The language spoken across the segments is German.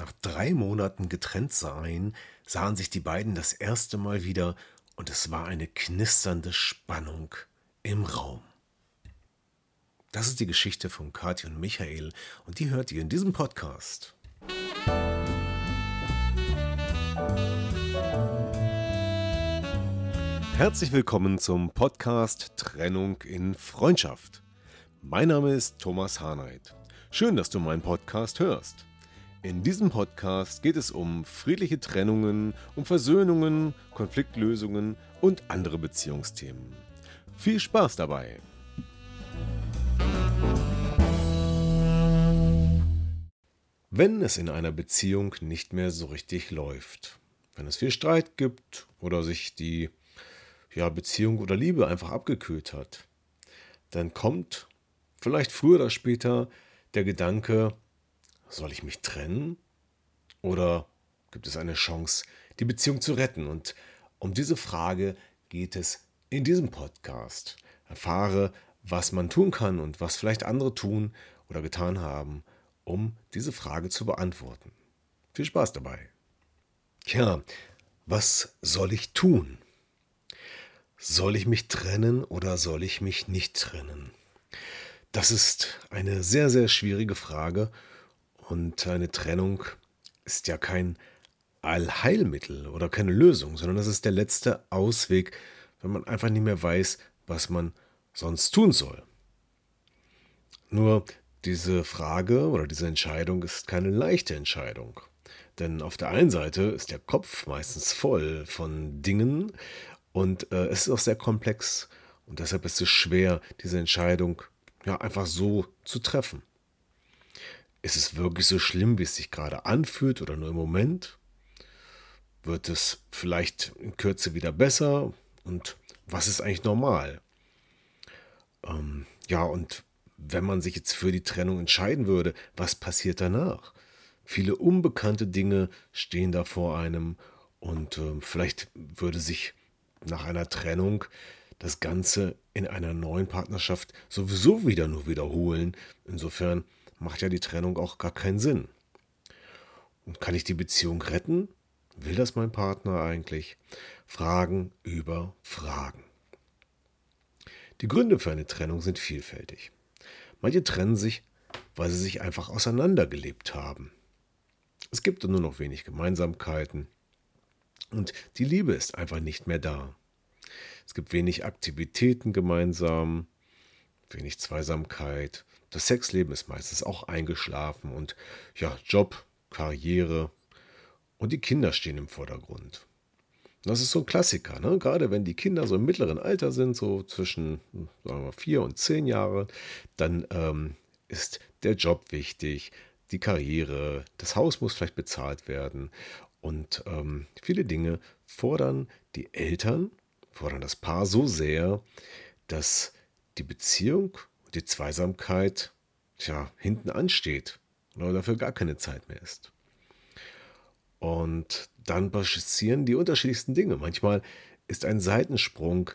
Nach drei Monaten getrennt sein, sahen sich die beiden das erste Mal wieder und es war eine knisternde Spannung im Raum. Das ist die Geschichte von Katja und Michael und die hört ihr in diesem Podcast. Herzlich willkommen zum Podcast Trennung in Freundschaft. Mein Name ist Thomas Harnight. Schön, dass du meinen Podcast hörst. In diesem Podcast geht es um friedliche Trennungen, um Versöhnungen, Konfliktlösungen und andere Beziehungsthemen. Viel Spaß dabei! Wenn es in einer Beziehung nicht mehr so richtig läuft, wenn es viel Streit gibt oder sich die ja, Beziehung oder Liebe einfach abgekühlt hat, dann kommt vielleicht früher oder später der Gedanke, soll ich mich trennen? Oder gibt es eine Chance, die Beziehung zu retten? Und um diese Frage geht es in diesem Podcast. Erfahre, was man tun kann und was vielleicht andere tun oder getan haben, um diese Frage zu beantworten. Viel Spaß dabei. Tja, was soll ich tun? Soll ich mich trennen oder soll ich mich nicht trennen? Das ist eine sehr, sehr schwierige Frage und eine Trennung ist ja kein Allheilmittel oder keine Lösung, sondern das ist der letzte Ausweg, wenn man einfach nicht mehr weiß, was man sonst tun soll. Nur diese Frage oder diese Entscheidung ist keine leichte Entscheidung. Denn auf der einen Seite ist der Kopf meistens voll von Dingen und äh, es ist auch sehr komplex. Und deshalb ist es schwer, diese Entscheidung ja einfach so zu treffen. Ist es wirklich so schlimm, wie es sich gerade anfühlt oder nur im Moment? Wird es vielleicht in Kürze wieder besser? Und was ist eigentlich normal? Ähm, ja, und wenn man sich jetzt für die Trennung entscheiden würde, was passiert danach? Viele unbekannte Dinge stehen da vor einem und äh, vielleicht würde sich nach einer Trennung das Ganze in einer neuen Partnerschaft sowieso wieder nur wiederholen. Insofern macht ja die Trennung auch gar keinen Sinn. Und kann ich die Beziehung retten? Will das mein Partner eigentlich? Fragen über Fragen. Die Gründe für eine Trennung sind vielfältig. Manche trennen sich, weil sie sich einfach auseinandergelebt haben. Es gibt nur noch wenig Gemeinsamkeiten und die Liebe ist einfach nicht mehr da. Es gibt wenig Aktivitäten gemeinsam, wenig Zweisamkeit das Sexleben ist meistens auch eingeschlafen und ja, Job, Karriere und die Kinder stehen im Vordergrund. Das ist so ein Klassiker, ne? gerade wenn die Kinder so im mittleren Alter sind, so zwischen sagen wir, vier und zehn Jahre, dann ähm, ist der Job wichtig, die Karriere, das Haus muss vielleicht bezahlt werden und ähm, viele Dinge fordern die Eltern, fordern das Paar so sehr, dass die Beziehung die Zweisamkeit tja, hinten ansteht oder dafür gar keine Zeit mehr ist. Und dann passieren die unterschiedlichsten Dinge. Manchmal ist ein Seitensprung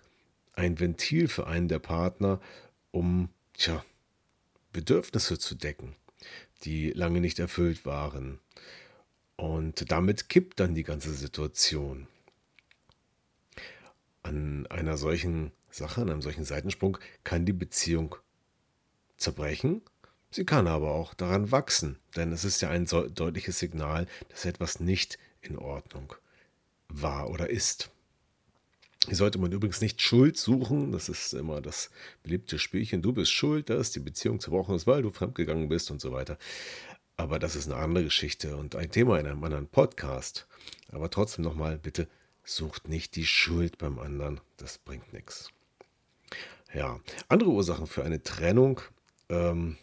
ein Ventil für einen der Partner, um tja, Bedürfnisse zu decken, die lange nicht erfüllt waren. Und damit kippt dann die ganze Situation. An einer solchen Sache, an einem solchen Seitensprung kann die Beziehung zerbrechen. Sie kann aber auch daran wachsen, denn es ist ja ein so deutliches Signal, dass etwas nicht in Ordnung war oder ist. Hier sollte man übrigens nicht Schuld suchen. Das ist immer das beliebte Spielchen. Du bist schuld, dass die Beziehung zerbrochen ist, weil du fremdgegangen bist und so weiter. Aber das ist eine andere Geschichte und ein Thema in einem anderen Podcast. Aber trotzdem nochmal, bitte sucht nicht die Schuld beim anderen. Das bringt nichts. Ja, andere Ursachen für eine Trennung ähm,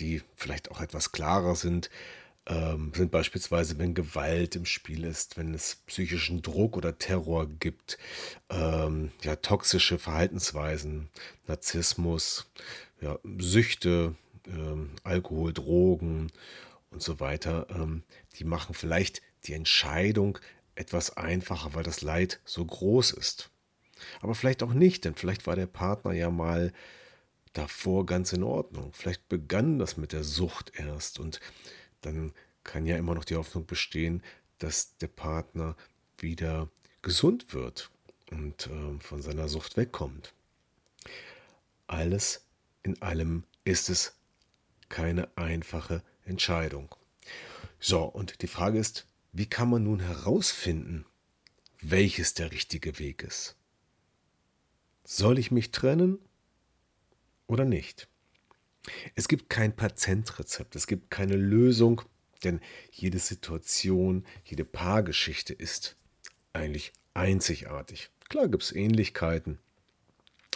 die vielleicht auch etwas klarer sind, ähm, sind beispielsweise, wenn Gewalt im Spiel ist, wenn es psychischen Druck oder Terror gibt, ähm, ja, toxische Verhaltensweisen, Narzissmus, ja, Süchte, ähm, Alkohol, Drogen und so weiter, ähm, die machen vielleicht die Entscheidung etwas einfacher, weil das Leid so groß ist. Aber vielleicht auch nicht, denn vielleicht war der Partner ja mal davor ganz in Ordnung. Vielleicht begann das mit der Sucht erst und dann kann ja immer noch die Hoffnung bestehen, dass der Partner wieder gesund wird und äh, von seiner Sucht wegkommt. Alles in allem ist es keine einfache Entscheidung. So, und die Frage ist, wie kann man nun herausfinden, welches der richtige Weg ist? Soll ich mich trennen oder nicht? Es gibt kein Patentrezept, es gibt keine Lösung, denn jede Situation, jede Paargeschichte ist eigentlich einzigartig. Klar gibt es Ähnlichkeiten,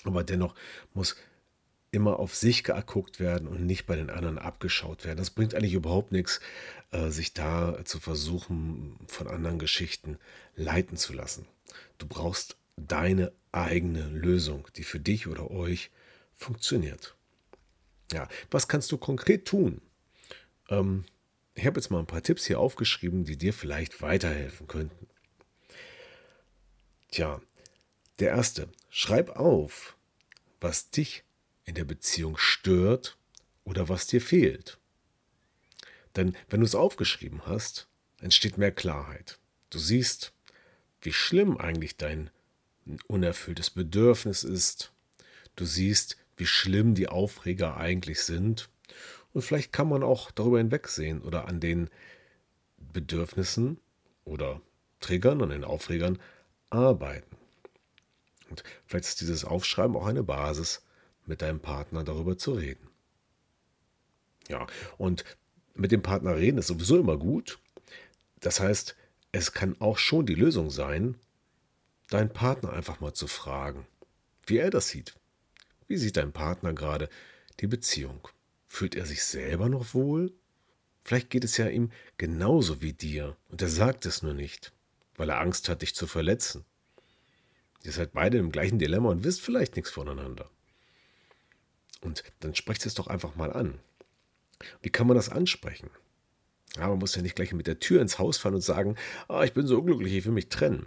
aber dennoch muss immer auf sich geguckt werden und nicht bei den anderen abgeschaut werden. Das bringt eigentlich überhaupt nichts, äh, sich da zu versuchen, von anderen Geschichten leiten zu lassen. Du brauchst deine eigene Lösung, die für dich oder euch funktioniert. Ja, was kannst du konkret tun? Ähm, ich habe jetzt mal ein paar Tipps hier aufgeschrieben, die dir vielleicht weiterhelfen könnten. Tja, der erste, schreib auf, was dich in der Beziehung stört oder was dir fehlt. Denn wenn du es aufgeschrieben hast, entsteht mehr Klarheit. Du siehst, wie schlimm eigentlich dein unerfülltes Bedürfnis ist. Du siehst, wie schlimm die Aufreger eigentlich sind. Und vielleicht kann man auch darüber hinwegsehen oder an den Bedürfnissen oder Triggern und den Aufregern arbeiten. Und vielleicht ist dieses Aufschreiben auch eine Basis, mit deinem Partner darüber zu reden. Ja, und mit dem Partner reden ist sowieso immer gut. Das heißt, es kann auch schon die Lösung sein, deinen Partner einfach mal zu fragen, wie er das sieht. Wie sieht dein Partner gerade die Beziehung? Fühlt er sich selber noch wohl? Vielleicht geht es ja ihm genauso wie dir und er sagt es nur nicht, weil er Angst hat, dich zu verletzen. Ihr seid beide im gleichen Dilemma und wisst vielleicht nichts voneinander. Und dann sprecht es doch einfach mal an. Wie kann man das ansprechen? Ja, man muss ja nicht gleich mit der Tür ins Haus fallen und sagen, ah, ich bin so unglücklich, ich will mich trennen.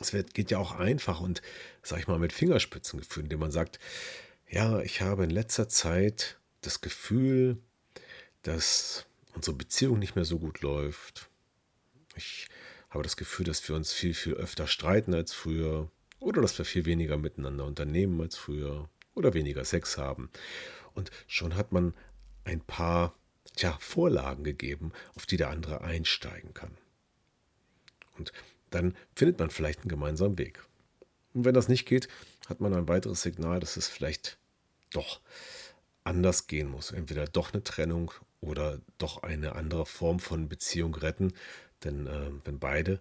Es geht ja auch einfach und, sag ich mal, mit Fingerspitzengefühl, indem man sagt, ja, ich habe in letzter Zeit das Gefühl, dass unsere Beziehung nicht mehr so gut läuft. Ich habe das Gefühl, dass wir uns viel, viel öfter streiten als früher oder dass wir viel weniger miteinander unternehmen als früher oder weniger Sex haben. Und schon hat man ein paar tja, Vorlagen gegeben, auf die der andere einsteigen kann. Und dann findet man vielleicht einen gemeinsamen Weg. Und wenn das nicht geht, hat man ein weiteres Signal, dass es vielleicht doch anders gehen muss. Entweder doch eine Trennung oder doch eine andere Form von Beziehung retten. Denn äh, wenn beide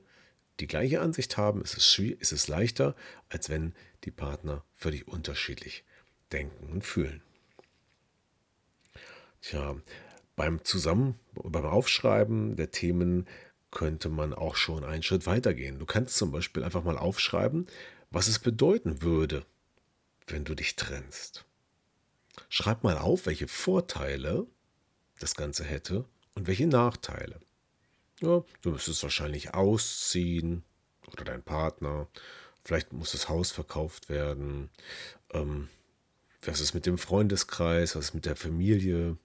die gleiche Ansicht haben, ist es, ist es leichter, als wenn die Partner völlig unterschiedlich denken und fühlen. Tja, beim Zusammen, beim Aufschreiben der Themen könnte man auch schon einen Schritt weitergehen. Du kannst zum Beispiel einfach mal aufschreiben, was es bedeuten würde, wenn du dich trennst. Schreib mal auf, welche Vorteile das Ganze hätte und welche Nachteile. Ja, du müsstest wahrscheinlich ausziehen oder dein Partner. Vielleicht muss das Haus verkauft werden. Ähm, was ist mit dem Freundeskreis? Was ist mit der Familie?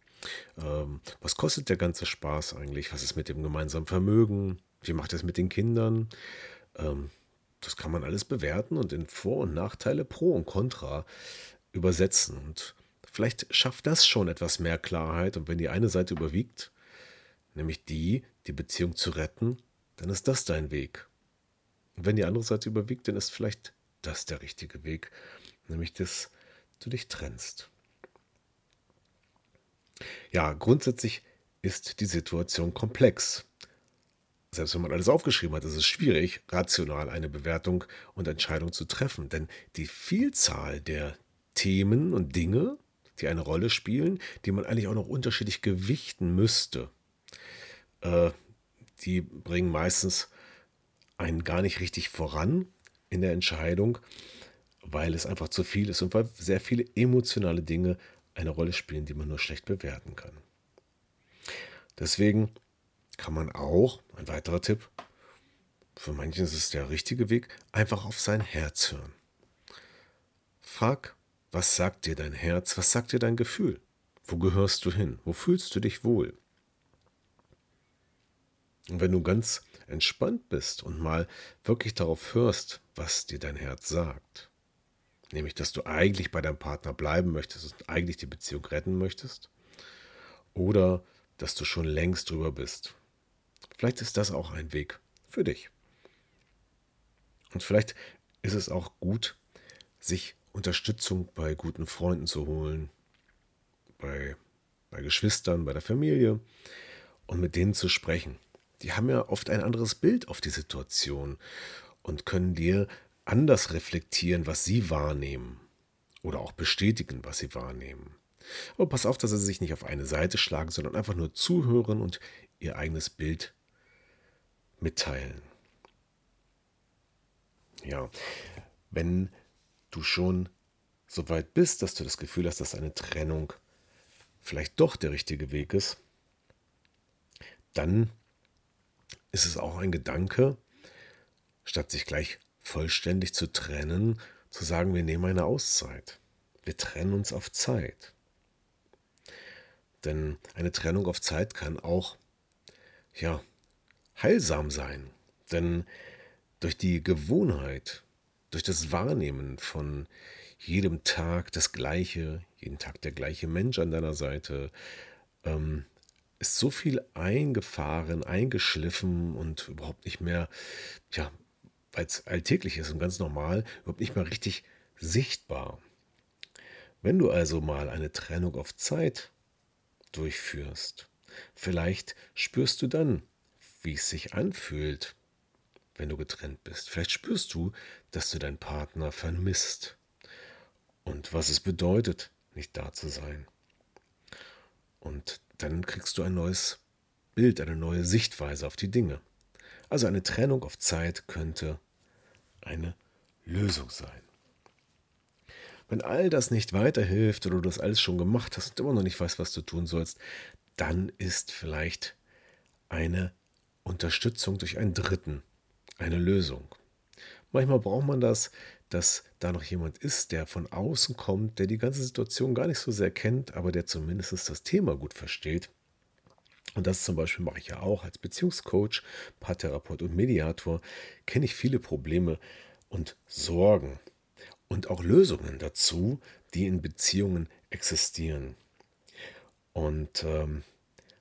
Ähm, was kostet der ganze Spaß eigentlich? Was ist mit dem gemeinsamen Vermögen? Wie macht es mit den Kindern? Ähm, das kann man alles bewerten und in Vor- und Nachteile, Pro und Contra übersetzen. Und vielleicht schafft das schon etwas mehr Klarheit. Und wenn die eine Seite überwiegt, nämlich die, die Beziehung zu retten, dann ist das dein Weg. Und wenn die andere Seite überwiegt, dann ist vielleicht das der richtige Weg, nämlich dass du dich trennst. Ja, grundsätzlich ist die Situation komplex. Selbst wenn man alles aufgeschrieben hat, ist es schwierig, rational eine Bewertung und Entscheidung zu treffen, denn die Vielzahl der Themen und Dinge die eine Rolle spielen, die man eigentlich auch noch unterschiedlich gewichten müsste, äh, die bringen meistens einen gar nicht richtig voran in der Entscheidung, weil es einfach zu viel ist und weil sehr viele emotionale Dinge eine Rolle spielen, die man nur schlecht bewerten kann. Deswegen kann man auch, ein weiterer Tipp, für manchen ist es der richtige Weg, einfach auf sein Herz hören. Frag, was sagt dir dein Herz, was sagt dir dein Gefühl? Wo gehörst du hin? Wo fühlst du dich wohl? Und wenn du ganz entspannt bist und mal wirklich darauf hörst, was dir dein Herz sagt, nämlich dass du eigentlich bei deinem Partner bleiben möchtest und eigentlich die Beziehung retten möchtest, oder dass du schon längst drüber bist. Vielleicht ist das auch ein Weg für dich. Und vielleicht ist es auch gut, sich Unterstützung bei guten Freunden zu holen, bei, bei Geschwistern, bei der Familie und mit denen zu sprechen. Die haben ja oft ein anderes Bild auf die Situation und können dir anders reflektieren, was sie wahrnehmen oder auch bestätigen, was sie wahrnehmen. Aber pass auf, dass sie sich nicht auf eine Seite schlagen, sondern einfach nur zuhören und ihr eigenes Bild mitteilen. Ja, wenn du schon so weit bist, dass du das Gefühl hast, dass eine Trennung vielleicht doch der richtige Weg ist, dann ist es auch ein Gedanke, statt sich gleich vollständig zu trennen, zu sagen, wir nehmen eine Auszeit. Wir trennen uns auf Zeit. Denn eine Trennung auf Zeit kann auch, ja, heilsam sein. Denn durch die Gewohnheit, durch das Wahrnehmen von jedem Tag das Gleiche, jeden Tag der gleiche Mensch an deiner Seite, ähm, ist so viel eingefahren, eingeschliffen und überhaupt nicht mehr, ja, weil es alltäglich ist und ganz normal, überhaupt nicht mehr richtig sichtbar. Wenn du also mal eine Trennung auf Zeit durchführst, vielleicht spürst du dann, wie es sich anfühlt, wenn du getrennt bist. Vielleicht spürst du, dass du deinen Partner vermisst und was es bedeutet, nicht da zu sein. Und dann kriegst du ein neues Bild, eine neue Sichtweise auf die Dinge. Also eine Trennung auf Zeit könnte eine Lösung sein. Wenn all das nicht weiterhilft oder du das alles schon gemacht hast und immer noch nicht weißt, was du tun sollst, dann ist vielleicht eine Unterstützung durch einen Dritten eine Lösung. Manchmal braucht man das, dass da noch jemand ist, der von außen kommt, der die ganze Situation gar nicht so sehr kennt, aber der zumindest das Thema gut versteht. Und das zum Beispiel mache ich ja auch als Beziehungscoach, Paartherapeut und Mediator, kenne ich viele Probleme und Sorgen und auch Lösungen dazu, die in Beziehungen existieren. Und ähm,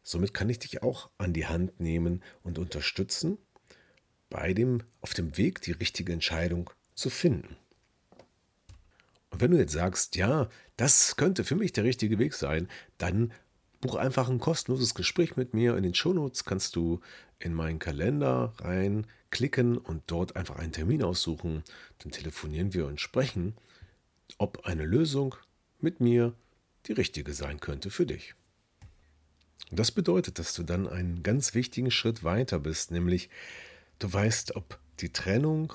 somit kann ich dich auch an die Hand nehmen und unterstützen bei dem, auf dem Weg die richtige Entscheidung zu finden. Und wenn du jetzt sagst, ja, das könnte für mich der richtige Weg sein, dann buch einfach ein kostenloses Gespräch mit mir. In den Shownotes kannst du in meinen Kalender reinklicken und dort einfach einen Termin aussuchen. Dann telefonieren wir und sprechen, ob eine Lösung mit mir die richtige sein könnte für dich. Das bedeutet, dass du dann einen ganz wichtigen Schritt weiter bist, nämlich Du weißt, ob die Trennung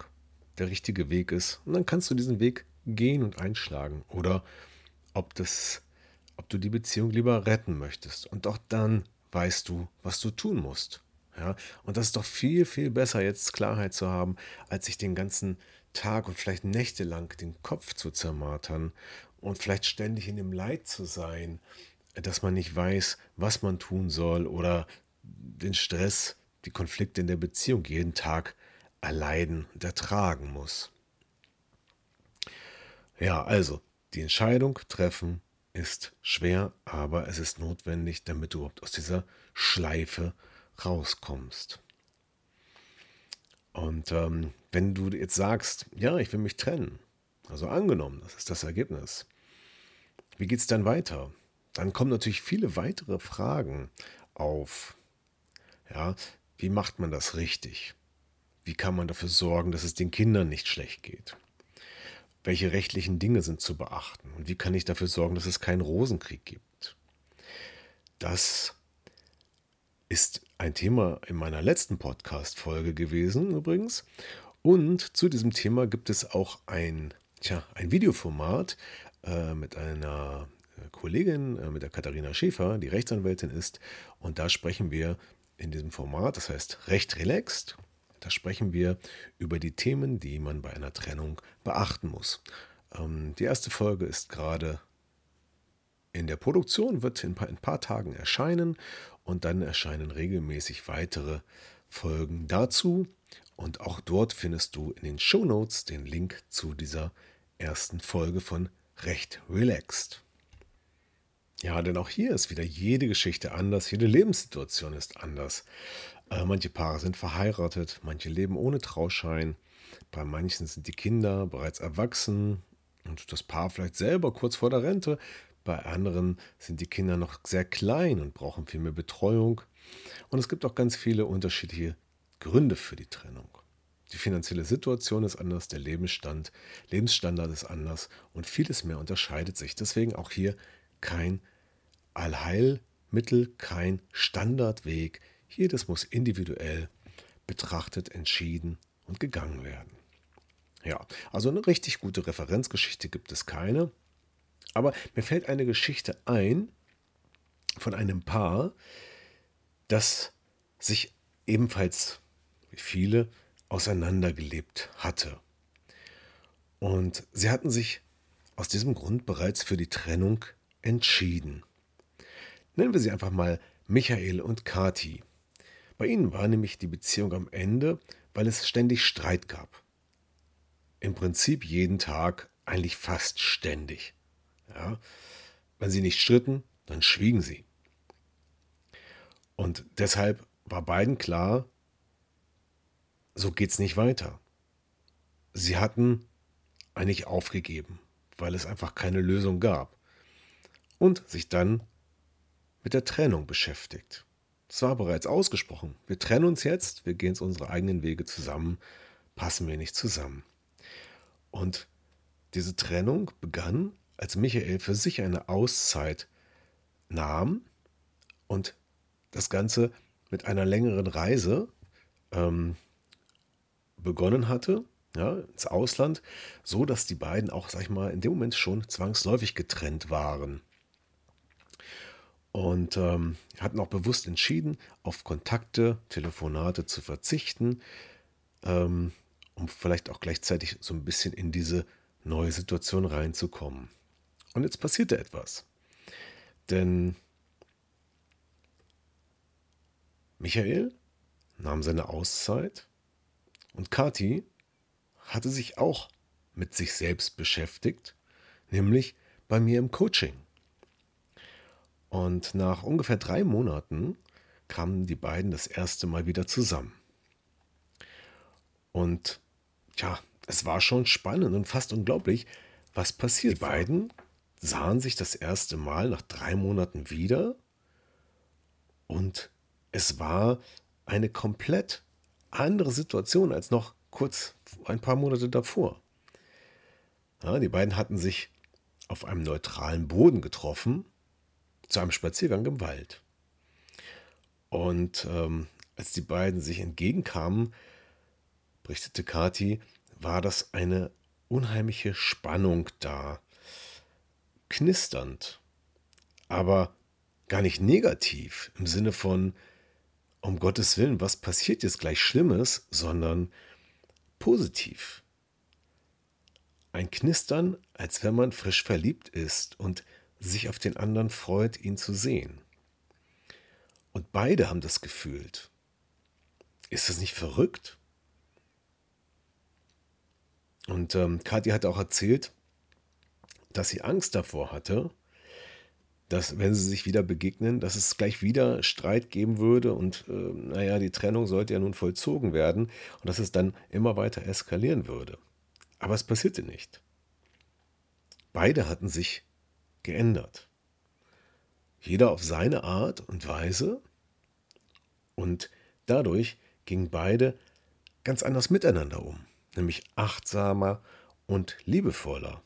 der richtige Weg ist und dann kannst du diesen Weg gehen und einschlagen oder ob das ob du die Beziehung lieber retten möchtest und auch dann weißt du, was du tun musst. Ja, und das ist doch viel viel besser jetzt Klarheit zu haben, als sich den ganzen Tag und vielleicht nächtelang den Kopf zu zermartern und vielleicht ständig in dem Leid zu sein, dass man nicht weiß, was man tun soll oder den Stress die Konflikte in der Beziehung jeden Tag erleiden und ertragen muss. Ja, also, die Entscheidung treffen ist schwer, aber es ist notwendig, damit du überhaupt aus dieser Schleife rauskommst. Und ähm, wenn du jetzt sagst, ja, ich will mich trennen, also angenommen, das ist das Ergebnis, wie geht es dann weiter? Dann kommen natürlich viele weitere Fragen auf. Ja, wie macht man das richtig? Wie kann man dafür sorgen, dass es den Kindern nicht schlecht geht? Welche rechtlichen Dinge sind zu beachten und wie kann ich dafür sorgen, dass es keinen Rosenkrieg gibt. Das ist ein Thema in meiner letzten Podcast-Folge gewesen übrigens. Und zu diesem Thema gibt es auch ein, tja, ein Videoformat äh, mit einer äh, Kollegin, äh, mit der Katharina Schäfer, die Rechtsanwältin ist. Und da sprechen wir in diesem Format, das heißt Recht relaxed. Da sprechen wir über die Themen, die man bei einer Trennung beachten muss. Ähm, die erste Folge ist gerade in der Produktion, wird in ein paar, in ein paar Tagen erscheinen und dann erscheinen regelmäßig weitere Folgen dazu. Und auch dort findest du in den Show Notes den Link zu dieser ersten Folge von Recht Relaxed. Ja, denn auch hier ist wieder jede Geschichte anders, jede Lebenssituation ist anders. Äh, manche Paare sind verheiratet, manche leben ohne Trauschein, bei manchen sind die Kinder bereits erwachsen und das Paar vielleicht selber kurz vor der Rente, bei anderen sind die Kinder noch sehr klein und brauchen viel mehr Betreuung. Und es gibt auch ganz viele unterschiedliche Gründe für die Trennung. Die finanzielle Situation ist anders, der Lebensstand, Lebensstandard ist anders und vieles mehr unterscheidet sich. Deswegen auch hier kein Allheilmittel, kein Standardweg. Das muss individuell betrachtet, entschieden und gegangen werden. Ja, also eine richtig gute Referenzgeschichte gibt es keine. Aber mir fällt eine Geschichte ein von einem Paar, das sich ebenfalls wie viele auseinandergelebt hatte. Und sie hatten sich aus diesem Grund bereits für die Trennung entschieden. Nennen wir sie einfach mal Michael und Kati. Bei ihnen war nämlich die Beziehung am Ende, weil es ständig Streit gab. Im Prinzip jeden Tag, eigentlich fast ständig. Ja? Wenn sie nicht stritten, dann schwiegen sie. Und deshalb war beiden klar, so geht es nicht weiter. Sie hatten eigentlich aufgegeben, weil es einfach keine Lösung gab. Und sich dann mit der Trennung beschäftigt. Es war bereits ausgesprochen. Wir trennen uns jetzt, wir gehen unsere eigenen Wege zusammen, passen wir nicht zusammen. Und diese Trennung begann als Michael für sich eine Auszeit nahm und das Ganze mit einer längeren Reise ähm, begonnen hatte, ja, ins Ausland, so dass die beiden auch, sag ich mal, in dem Moment schon zwangsläufig getrennt waren. Und ähm, hatten auch bewusst entschieden, auf Kontakte, Telefonate zu verzichten, ähm, um vielleicht auch gleichzeitig so ein bisschen in diese neue Situation reinzukommen. Und jetzt passierte etwas. Denn Michael nahm seine Auszeit und Kati hatte sich auch mit sich selbst beschäftigt, nämlich bei mir im Coaching. Und nach ungefähr drei Monaten kamen die beiden das erste Mal wieder zusammen. Und ja, es war schon spannend und fast unglaublich, was passiert. Die beiden sahen sich das erste Mal nach drei Monaten wieder und es war eine komplett andere Situation als noch kurz ein paar Monate davor. Ja, die beiden hatten sich auf einem neutralen Boden getroffen, zu einem Spaziergang im Wald. Und ähm, als die beiden sich entgegenkamen, berichtete Kati, war das eine unheimliche Spannung da knisternd, aber gar nicht negativ im Sinne von, um Gottes Willen, was passiert jetzt gleich Schlimmes, sondern positiv. Ein Knistern, als wenn man frisch verliebt ist und sich auf den anderen freut, ihn zu sehen. Und beide haben das gefühlt. Ist das nicht verrückt? Und ähm, Kathi hat auch erzählt, dass sie Angst davor hatte, dass wenn sie sich wieder begegnen, dass es gleich wieder Streit geben würde und äh, naja, die Trennung sollte ja nun vollzogen werden und dass es dann immer weiter eskalieren würde. Aber es passierte nicht. Beide hatten sich geändert. Jeder auf seine Art und Weise und dadurch gingen beide ganz anders miteinander um, nämlich achtsamer und liebevoller.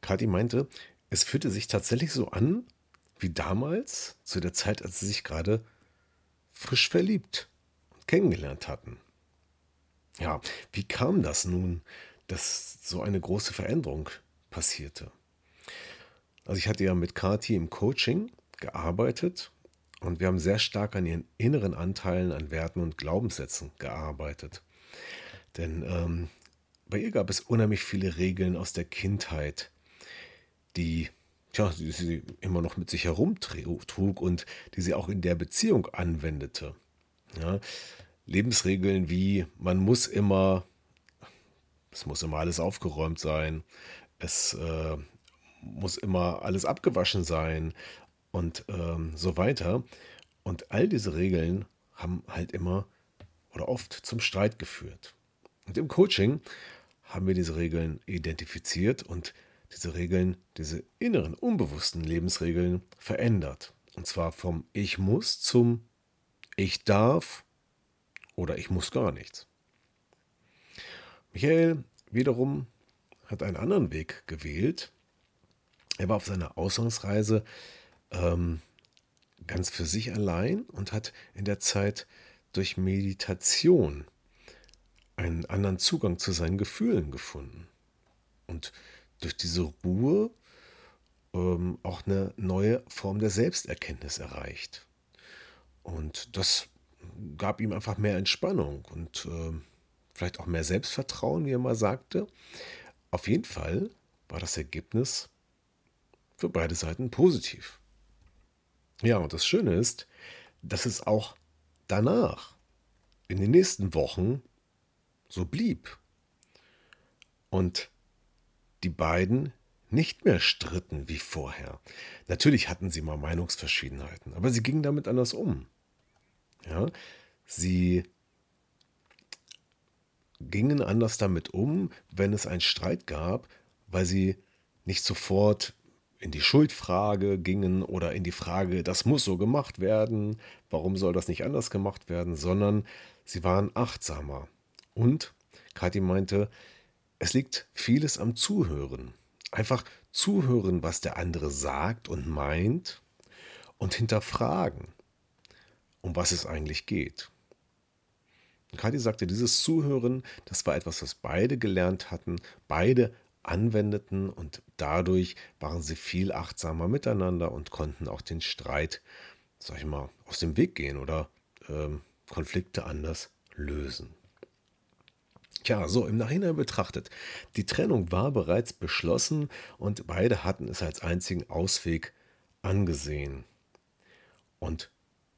Kathi meinte, es fühlte sich tatsächlich so an wie damals, zu der Zeit, als sie sich gerade frisch verliebt und kennengelernt hatten. Ja, wie kam das nun, dass so eine große Veränderung passierte? Also ich hatte ja mit Kathi im Coaching gearbeitet und wir haben sehr stark an ihren inneren Anteilen, an Werten und Glaubenssätzen gearbeitet. Denn ähm, bei ihr gab es unheimlich viele Regeln aus der Kindheit, die tja, die sie immer noch mit sich herumtrug und die sie auch in der Beziehung anwendete. Ja, Lebensregeln wie man muss immer, es muss immer alles aufgeräumt sein, es äh, muss immer alles abgewaschen sein und ähm, so weiter. Und all diese Regeln haben halt immer oder oft zum Streit geführt. Und im Coaching haben wir diese Regeln identifiziert und diese Regeln, diese inneren, unbewussten Lebensregeln verändert. Und zwar vom Ich muss zum Ich darf oder ich muss gar nichts. Michael wiederum hat einen anderen Weg gewählt. Er war auf seiner Ausgangsreise ähm, ganz für sich allein und hat in der Zeit durch Meditation einen anderen Zugang zu seinen Gefühlen gefunden. Und durch diese Ruhe ähm, auch eine neue Form der Selbsterkenntnis erreicht. Und das gab ihm einfach mehr Entspannung und äh, vielleicht auch mehr Selbstvertrauen, wie er mal sagte. Auf jeden Fall war das Ergebnis für beide Seiten positiv. Ja, und das Schöne ist, dass es auch danach, in den nächsten Wochen, so blieb. Und die beiden nicht mehr stritten wie vorher. Natürlich hatten sie mal Meinungsverschiedenheiten, aber sie gingen damit anders um. Ja, sie gingen anders damit um, wenn es einen Streit gab, weil sie nicht sofort in die Schuldfrage gingen oder in die Frage, das muss so gemacht werden, warum soll das nicht anders gemacht werden, sondern sie waren achtsamer. Und Kathi meinte, es liegt vieles am Zuhören. Einfach zuhören, was der andere sagt und meint und hinterfragen, um was es eigentlich geht. Und Kathi sagte, dieses Zuhören, das war etwas, was beide gelernt hatten, beide anwendeten und dadurch waren sie viel achtsamer miteinander und konnten auch den Streit, sag ich mal, aus dem Weg gehen oder ähm, Konflikte anders lösen. Tja, so im Nachhinein betrachtet, die Trennung war bereits beschlossen und beide hatten es als einzigen Ausweg angesehen. Und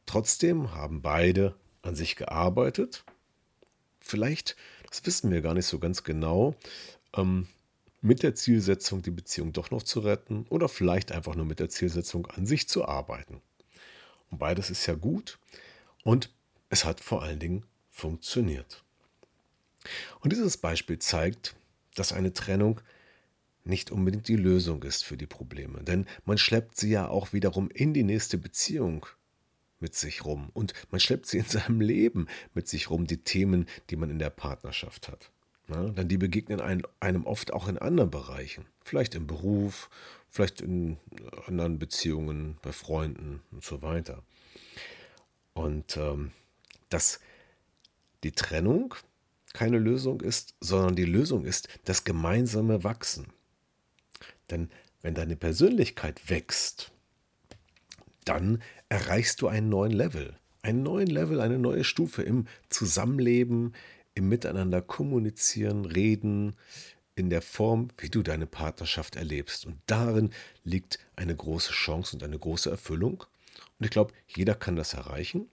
trotzdem haben beide an sich gearbeitet. Vielleicht, das wissen wir gar nicht so ganz genau, ähm, mit der Zielsetzung, die Beziehung doch noch zu retten oder vielleicht einfach nur mit der Zielsetzung, an sich zu arbeiten. Und beides ist ja gut und es hat vor allen Dingen funktioniert. Und dieses Beispiel zeigt, dass eine Trennung nicht unbedingt die Lösung ist für die Probleme, denn man schleppt sie ja auch wiederum in die nächste Beziehung mit sich rum und man schleppt sie in seinem Leben mit sich rum, die Themen, die man in der Partnerschaft hat. Ja, denn die begegnen einem oft auch in anderen Bereichen, vielleicht im Beruf, vielleicht in anderen Beziehungen, bei Freunden und so weiter. Und ähm, dass die Trennung keine Lösung ist, sondern die Lösung ist das gemeinsame Wachsen. Denn wenn deine Persönlichkeit wächst, dann erreichst du einen neuen Level. Einen neuen Level, eine neue Stufe im Zusammenleben, im Miteinander kommunizieren, reden, in der Form, wie du deine Partnerschaft erlebst. Und darin liegt eine große Chance und eine große Erfüllung. Und ich glaube, jeder kann das erreichen.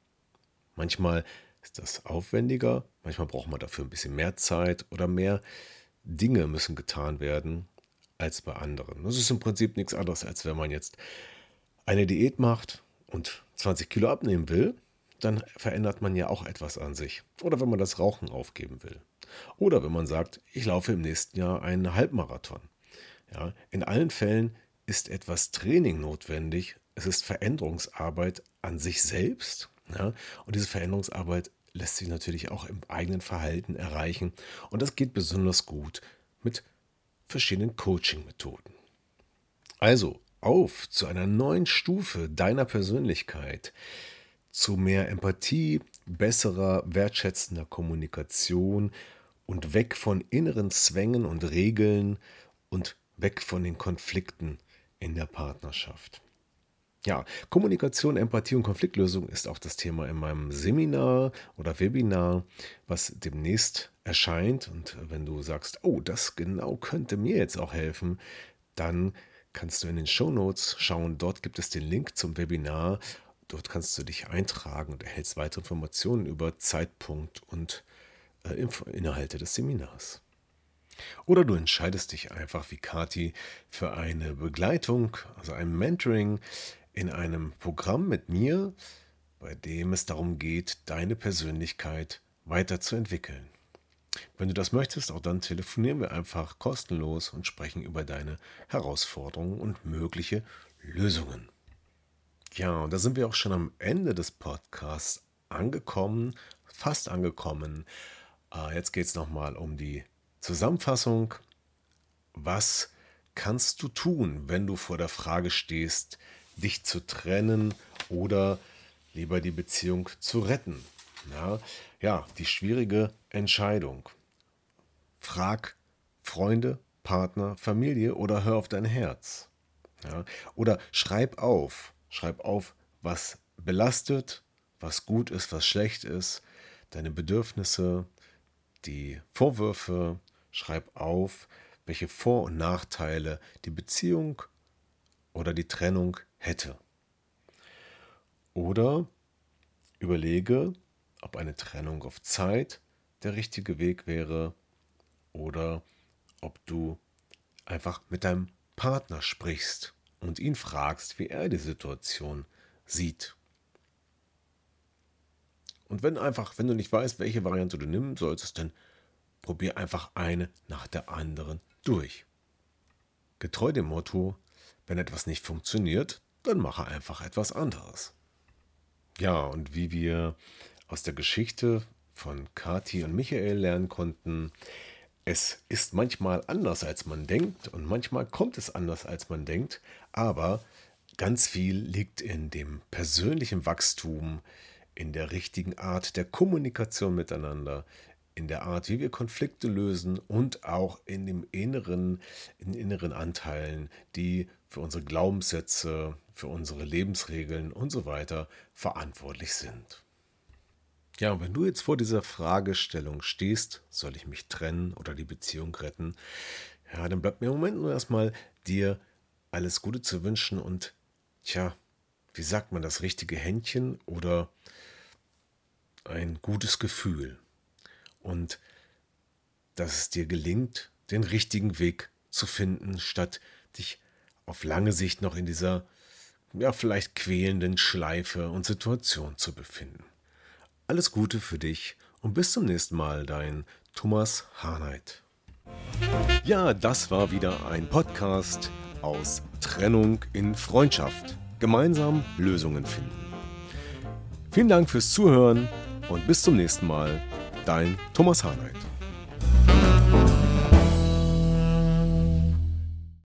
Manchmal ist das aufwendiger. Manchmal braucht man dafür ein bisschen mehr Zeit oder mehr Dinge müssen getan werden als bei anderen. Das ist im Prinzip nichts anderes, als wenn man jetzt eine Diät macht und 20 Kilo abnehmen will, dann verändert man ja auch etwas an sich. Oder wenn man das Rauchen aufgeben will. Oder wenn man sagt, ich laufe im nächsten Jahr einen Halbmarathon. Ja, in allen Fällen ist etwas Training notwendig. Es ist Veränderungsarbeit an sich selbst ja? Und diese Veränderungsarbeit lässt sich natürlich auch im eigenen Verhalten erreichen. Und das geht besonders gut mit verschiedenen Coaching-Methoden. Also auf zu einer neuen Stufe deiner Persönlichkeit, zu mehr Empathie, besserer, wertschätzender Kommunikation und weg von inneren Zwängen und Regeln und weg von den Konflikten in der Partnerschaft. Ja, Kommunikation, Empathie und Konfliktlösung ist auch das Thema in meinem Seminar oder Webinar, was demnächst erscheint. Und wenn du sagst, oh, das genau könnte mir jetzt auch helfen, dann kannst du in den Show Notes schauen. Dort gibt es den Link zum Webinar. Dort kannst du dich eintragen und erhältst weitere Informationen über Zeitpunkt und äh, Inhalte des Seminars. Oder du entscheidest dich einfach wie Kati für eine Begleitung, also ein Mentoring in einem Programm mit mir, bei dem es darum geht, deine Persönlichkeit weiterzuentwickeln. Wenn du das möchtest, auch dann telefonieren wir einfach kostenlos und sprechen über deine Herausforderungen und mögliche Lösungen. Ja, und da sind wir auch schon am Ende des Podcasts angekommen, fast angekommen. Äh, jetzt geht es nochmal um die Zusammenfassung. Was kannst du tun, wenn du vor der Frage stehst, dich zu trennen oder lieber die Beziehung zu retten. Ja, ja, die schwierige Entscheidung. Frag Freunde, Partner, Familie oder hör auf dein Herz. Ja, oder schreib auf. Schreib auf, was belastet, was gut ist, was schlecht ist, deine Bedürfnisse, die Vorwürfe. Schreib auf, welche Vor- und Nachteile die Beziehung oder die Trennung hätte. Oder überlege, ob eine Trennung auf Zeit der richtige Weg wäre oder ob du einfach mit deinem Partner sprichst und ihn fragst, wie er die Situation sieht. Und wenn einfach, wenn du nicht weißt, welche Variante du nehmen solltest, dann probier einfach eine nach der anderen durch. Getreu dem Motto, wenn etwas nicht funktioniert, dann mache einfach etwas anderes. Ja, und wie wir aus der Geschichte von Kati und Michael lernen konnten, es ist manchmal anders, als man denkt und manchmal kommt es anders, als man denkt, aber ganz viel liegt in dem persönlichen Wachstum, in der richtigen Art der Kommunikation miteinander, in der Art, wie wir Konflikte lösen und auch in dem inneren, in inneren Anteilen, die für unsere Glaubenssätze, für unsere Lebensregeln und so weiter verantwortlich sind. Ja, und wenn du jetzt vor dieser Fragestellung stehst, soll ich mich trennen oder die Beziehung retten, ja, dann bleibt mir im Moment nur erstmal dir alles Gute zu wünschen und, tja, wie sagt man, das richtige Händchen oder ein gutes Gefühl. Und dass es dir gelingt, den richtigen Weg zu finden, statt dich auf lange Sicht noch in dieser, ja, vielleicht quälenden Schleife und Situation zu befinden. Alles Gute für dich und bis zum nächsten Mal, dein Thomas Harnight. Ja, das war wieder ein Podcast aus Trennung in Freundschaft. Gemeinsam Lösungen finden. Vielen Dank fürs Zuhören und bis zum nächsten Mal, dein Thomas Harnight.